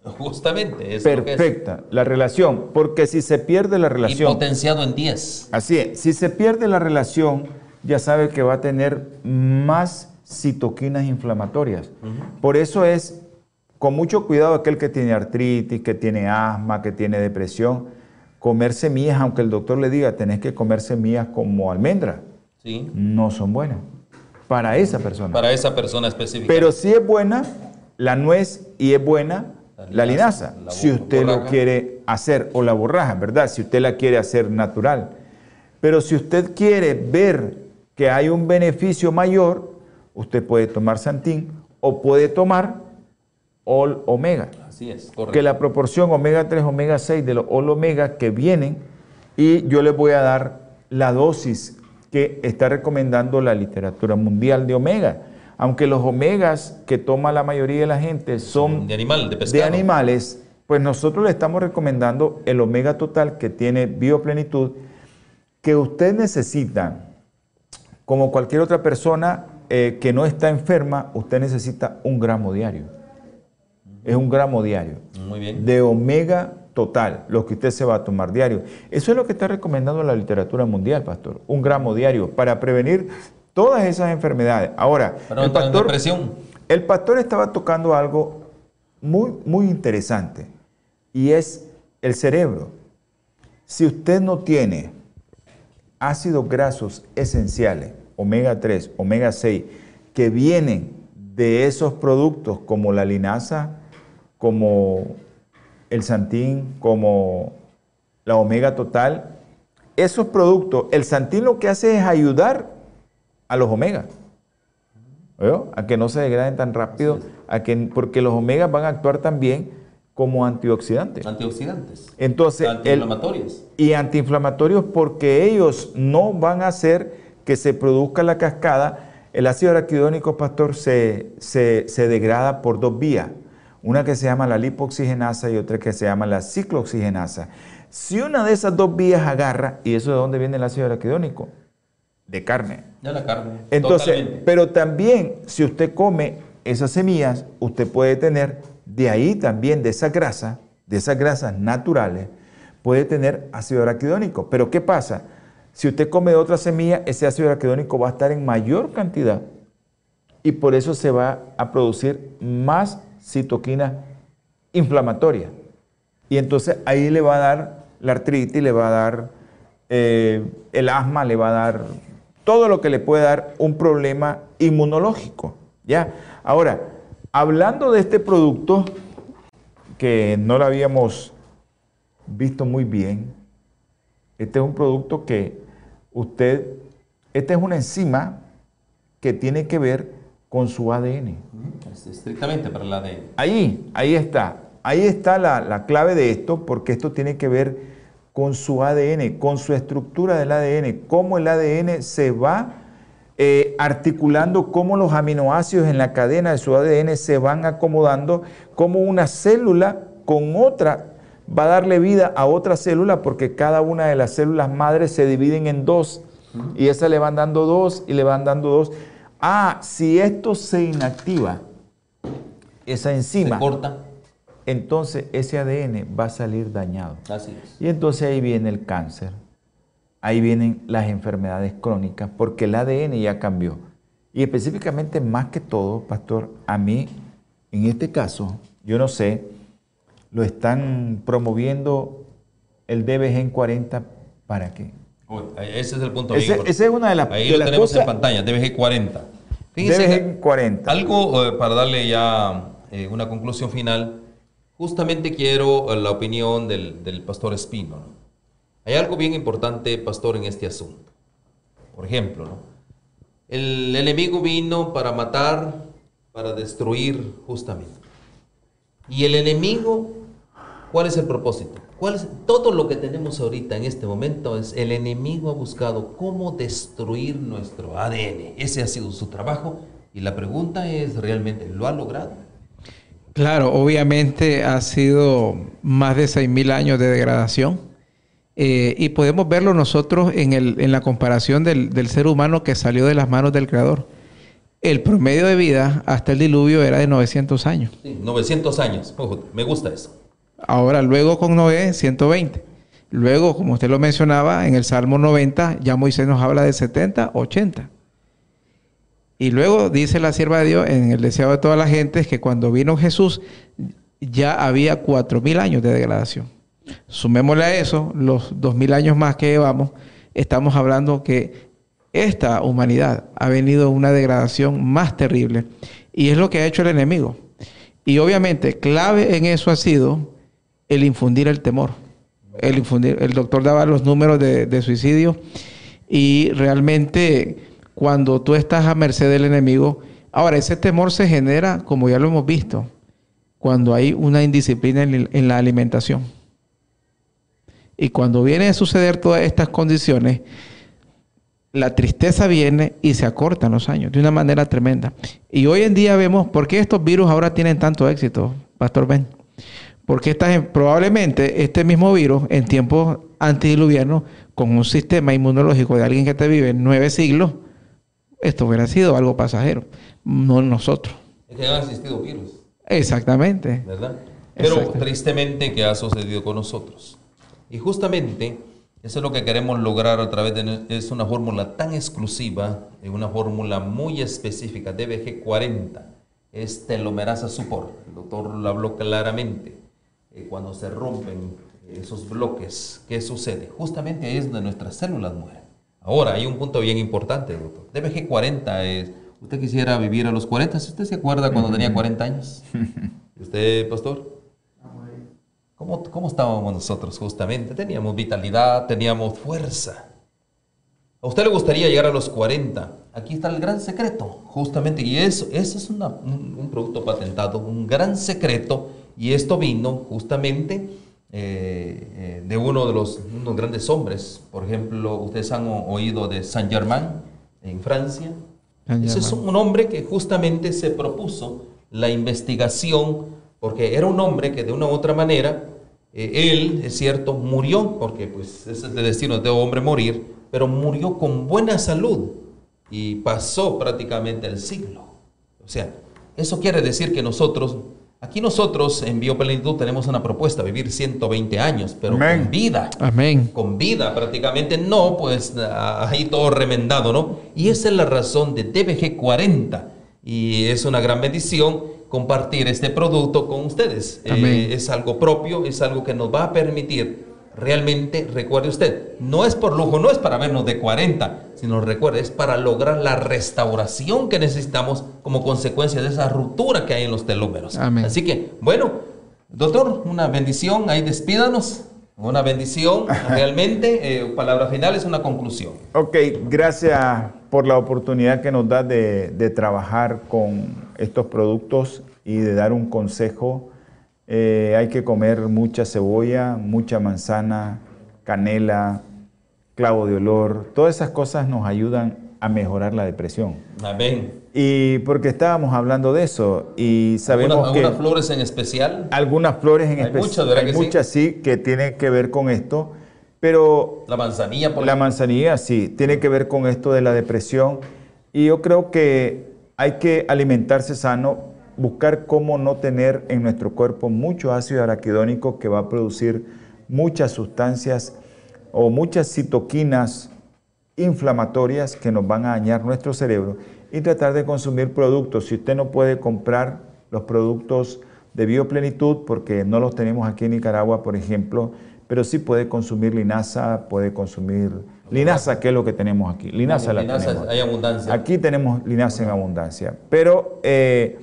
Justamente, es perfecta la relación, porque si se pierde la relación. Y potenciado en 10. Así es, si se pierde la relación, ya sabe que va a tener más citoquinas inflamatorias. Por eso es con mucho cuidado aquel que tiene artritis, que tiene asma, que tiene depresión comer semillas, aunque el doctor le diga, tenés que comer semillas como almendra, sí. no son buenas para esa persona. Para esa persona específica. Pero sí es buena la nuez y es buena la linaza, si usted lo quiere hacer, o la borraja, ¿verdad? Si usted la quiere hacer natural. Pero si usted quiere ver que hay un beneficio mayor, usted puede tomar santín o puede tomar All Omega. Así es, correcto. Que la proporción omega 3, omega 6 de los All Omega que vienen y yo les voy a dar la dosis que está recomendando la literatura mundial de omega. Aunque los omegas que toma la mayoría de la gente son de, animal, de, animales, pues nosotros le estamos recomendando el omega total que tiene bioplenitud, que usted necesita, como cualquier otra persona eh, que no está enferma, usted necesita un gramo diario es un gramo diario. Muy bien. De omega total, lo que usted se va a tomar diario. Eso es lo que está recomendando la literatura mundial, pastor. Un gramo diario para prevenir todas esas enfermedades. Ahora, el pastor, el pastor estaba tocando algo muy, muy interesante y es el cerebro. Si usted no tiene ácidos grasos esenciales, omega 3, omega 6, que vienen de esos productos como la linaza, como el Santín, como la Omega Total, esos productos, el Santín lo que hace es ayudar a los Omega, a que no se degraden tan rápido, a que, porque los Omegas van a actuar también como antioxidantes. Antioxidantes. Entonces, el- Antiinflamatorios. y antiinflamatorios porque ellos no van a hacer que se produzca la cascada. El ácido araquidónico, pastor, se, se- se degrada por dos vías. Una que se llama la lipoxigenasa y otra que se llama la ciclooxigenasa. Si una de esas dos vías agarra, ¿y eso de dónde viene el ácido araquidónico? De carne. Ya la carne. Entonces, Totalmente. pero también si usted come esas semillas, usted puede tener de ahí también, de esa grasa, de esas grasas naturales, puede tener ácido araquidónico. Pero ¿qué pasa? Si usted come de otra semilla, ese ácido araquidónico va a estar en mayor cantidad y por eso se va a producir más citoquina inflamatoria. Y entonces ahí le va a dar la artritis, le va a dar eh, el asma, le va a dar todo lo que le puede dar un problema inmunológico. ¿ya? Ahora, hablando de este producto que no lo habíamos visto muy bien, este es un producto que usted, esta es una enzima que tiene que ver con su ADN. Ujú, es estrictamente para el ADN. Ahí, ahí está. Ahí está la, la clave de esto, porque esto tiene que ver con su ADN, con su estructura del ADN, cómo el ADN se va eh, articulando, cómo los aminoácidos en la cadena de su ADN se van acomodando, cómo una célula con otra va a darle vida a otra célula, porque cada una de las células madres se dividen en dos, y esas le van dando dos y le van dando dos. Ah, si esto se inactiva, esa enzima, Se corta. entonces ese ADN va a salir dañado. Así es. Y entonces ahí viene el cáncer, ahí vienen las enfermedades crónicas, porque el ADN ya cambió. Y específicamente, más que todo, pastor, a mí, en este caso, yo no sé, lo están promoviendo el DBGen 40 para qué. Ese es el punto Ese- importante. esa es una de las- Ahí de lo las tenemos cosas- en pantalla, DBG 40. Fíjense DBGen 40. algo eh, para darle ya eh, una conclusión final. Justamente quiero eh, la opinión del, del pastor Espino. ¿no? Hay algo bien importante, pastor, en este asunto. Por ejemplo, ¿no? el enemigo vino para matar, para destruir justamente. Y el enemigo, ¿cuál es el propósito? ¿Cuál es, todo lo que tenemos ahorita en este momento es el enemigo ha buscado cómo destruir nuestro ADN. Ese ha sido su trabajo y la pregunta es, ¿realmente lo ha logrado? Claro, obviamente ha sido más de 6.000 años de degradación. Eh, y podemos verlo nosotros en, el- en la comparación del, del ser humano que salió de las manos del Creador. El promedio de vida hasta el diluvio era de 900 años. Sí, 900 años. Ojo, me gusta eso. Ahora, luego con Noé, 120. Luego, como usted lo mencionaba, en el Salmo 90, ya Moisés nos habla de 70, 80. Y luego dice la sierva de Dios en el deseo de toda la gente que cuando vino Jesús ya había cuatro mil años de degradación. Sumémosle a eso los dos mil años más que llevamos, estamos hablando que esta humanidad ha venido una degradación más terrible y es lo que ha hecho el enemigo. Y obviamente clave en eso ha sido el infundir el temor. El, infundir, el doctor daba los números de, de suicidio y realmente cuando tú estás a merced del enemigo, ahora ese temor se genera, como ya lo hemos visto, cuando hay una indisciplina en, en la alimentación. Y cuando viene a suceder todas estas condiciones, la tristeza viene y se acortan los años de una manera tremenda. Y hoy en día vemos por qué estos virus ahora tienen tanto éxito, Pastor Ben. Porque estas, probablemente este mismo virus en tiempos antediluvianos, con un sistema inmunológico de alguien que te vive nueve siglos, esto hubiera sido algo pasajero, no nosotros. Es que han existido virus, Exactamente. ¿verdad? Pero Exacto. tristemente, ¿qué ha sucedido con nosotros? Y justamente eso es lo que queremos lograr a través de es una fórmula tan exclusiva, es una fórmula muy específica, DBG 40, es telomerasa support. El doctor lo habló claramente. Eh, cuando se rompen esos bloques, ¿qué sucede? Justamente ahí es donde nuestras células mueren. Ahora, hay un punto bien importante, doctor. DBG 40 es, ¿usted quisiera vivir a los 40? ¿Usted se acuerda cuando tenía 40 años? <laughs> ¿Y ¿Usted, pastor? ¿Cómo, ¿Cómo estábamos nosotros justamente? Teníamos vitalidad, teníamos fuerza. ¿A usted le gustaría llegar a los 40? Aquí está el gran secreto, justamente, y eso, eso es una- un, un producto patentado, un gran secreto Y esto vino justamente eh, eh, de uno de los unos grandes hombres. Por ejemplo, ustedes han oído de Saint Germain en Francia. Ese es un hombre que justamente se propuso la investigación, porque era un hombre que de una u otra manera, eh, él, es cierto, murió, porque pues ese es el destino de hombre morir, pero murió con buena salud y pasó prácticamente el siglo. O sea, eso quiere decir que nosotros Aquí nosotros en Bioplenitud tenemos una propuesta, vivir 120 años, pero con vida. Amén. Con vida, prácticamente no, pues ahí todo remendado, ¿no? Y esa es la razón de DBG 40. Y es una gran bendición compartir este producto con ustedes. Eh, es algo propio, es algo que nos va a permitir realmente, recuerde usted, no es por lujo, no es para vernos de 40, sino recuerde, es para lograr la restauración que necesitamos como consecuencia de esa ruptura que hay en los telómeros. Así que, bueno, doctor, una bendición, ahí despídanos. Una bendición, <laughs> realmente, eh, palabra final es una conclusión. Ok, gracias por la oportunidad que nos da de, de trabajar con estos productos y de dar un consejo eh, hay que comer mucha cebolla, mucha manzana, canela, clavo de olor. Todas esas cosas nos ayudan a mejorar la depresión. Amén. Y porque estábamos hablando de eso y sabemos que... ¿Algunas flores en especial? Algunas flores en especial. Hay muchas, sí? que tienen que ver con esto, pero... La manzanilla, por La manzanilla, sí, tiene que ver con esto de la depresión. Y yo creo que hay que alimentarse sano buscar cómo no tener en nuestro cuerpo mucho ácido araquidónico que va a producir muchas sustancias o muchas citoquinas inflamatorias que nos van a dañar nuestro cerebro y tratar de consumir productos. Si usted no puede comprar los productos de bioplenitud porque no los tenemos aquí en Nicaragua, por ejemplo, pero sí puede consumir linaza, puede consumir linaza, que es lo que tenemos aquí. Linaza la tenemos. Hay abundancia. Aquí tenemos linaza en abundancia, pero eh,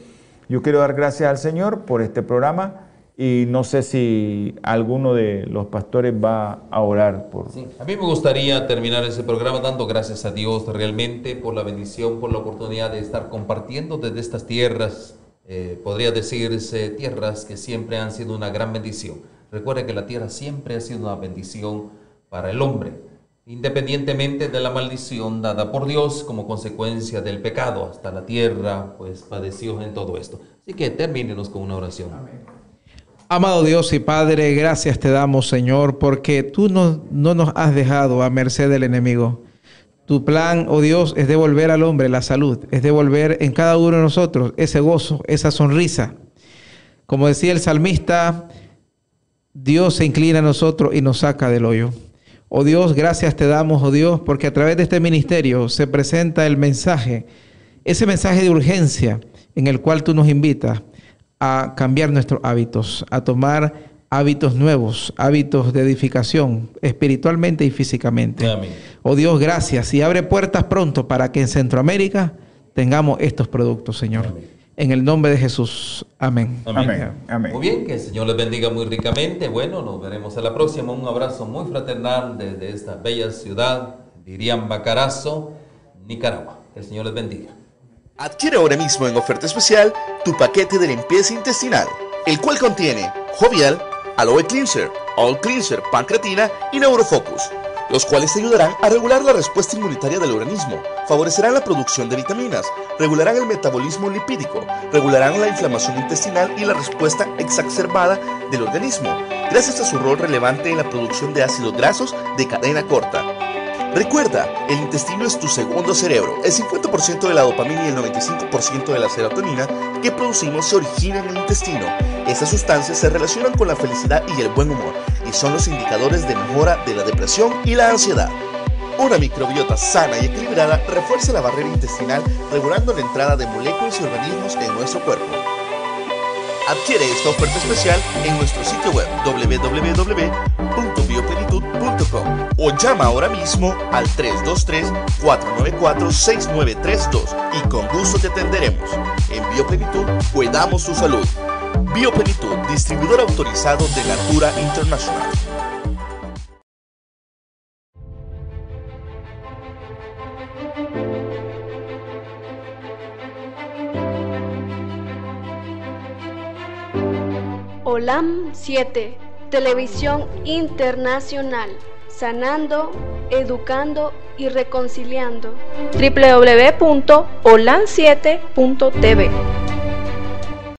yo quiero dar gracias al Señor por este programa y no sé si alguno de los pastores va a orar por... Sí, a mí me gustaría terminar ese programa dando gracias a Dios realmente por la bendición, por la oportunidad de estar compartiendo desde estas tierras, eh, podría decirse tierras que siempre han sido una gran bendición. Recuerde que la tierra siempre ha sido una bendición para el hombre independientemente de la maldición dada por Dios como consecuencia del pecado. Hasta la tierra, pues, padeció en todo esto. Así que termínenos con una oración. Amado Dios y Padre, gracias te damos, Señor, porque tú no, no nos has dejado a merced del enemigo. Tu plan, oh Dios, es devolver al hombre la salud, es devolver en cada uno de nosotros ese gozo, esa sonrisa. Como decía el salmista, Dios se inclina a nosotros y nos saca del hoyo. Oh Dios, gracias te damos, oh Dios, porque a través de este ministerio se presenta el mensaje, ese mensaje de urgencia en el cual tú nos invitas a cambiar nuestros hábitos, a tomar hábitos nuevos, hábitos de edificación espiritualmente y físicamente. Oh Dios, gracias y abre puertas pronto para que en Centroamérica tengamos estos productos, Señor. En el nombre de Jesús. Amén. Amén. Muy bien, que el Señor les bendiga muy ricamente. Bueno, nos veremos a la próxima. Un abrazo muy fraternal desde esta bella ciudad, dirían Bacarazo, Nicaragua. Que el Señor les bendiga. Adquiere ahora mismo en oferta especial tu paquete de limpieza intestinal, el cual contiene Jovial, Aloe Cleanser, All Cleanser, Pancreatina y Neurofocus los cuales ayudarán a regular la respuesta inmunitaria del organismo, favorecerán la producción de vitaminas, regularán el metabolismo lipídico, regularán la inflamación intestinal y la respuesta exacerbada del organismo, gracias a su rol relevante en la producción de ácidos grasos de cadena corta. Recuerda, el intestino es tu segundo cerebro. El 50% de la dopamina y el 95% de la serotonina que producimos se originan en el intestino. Estas sustancias se relacionan con la felicidad y el buen humor y son los indicadores de mejora de la depresión y la ansiedad. Una microbiota sana y equilibrada refuerza la barrera intestinal regulando la entrada de moléculas y organismos en nuestro cuerpo. Adquiere esta oferta especial en nuestro sitio web www.bioplenitud.com o llama ahora mismo al 323-494-6932 y con gusto te atenderemos. En Bioplenitud cuidamos tu salud. Bioplenitud, distribuidor autorizado de Natura International. OLAM 7, Televisión Internacional, sanando, educando y reconciliando. www.olan7.tv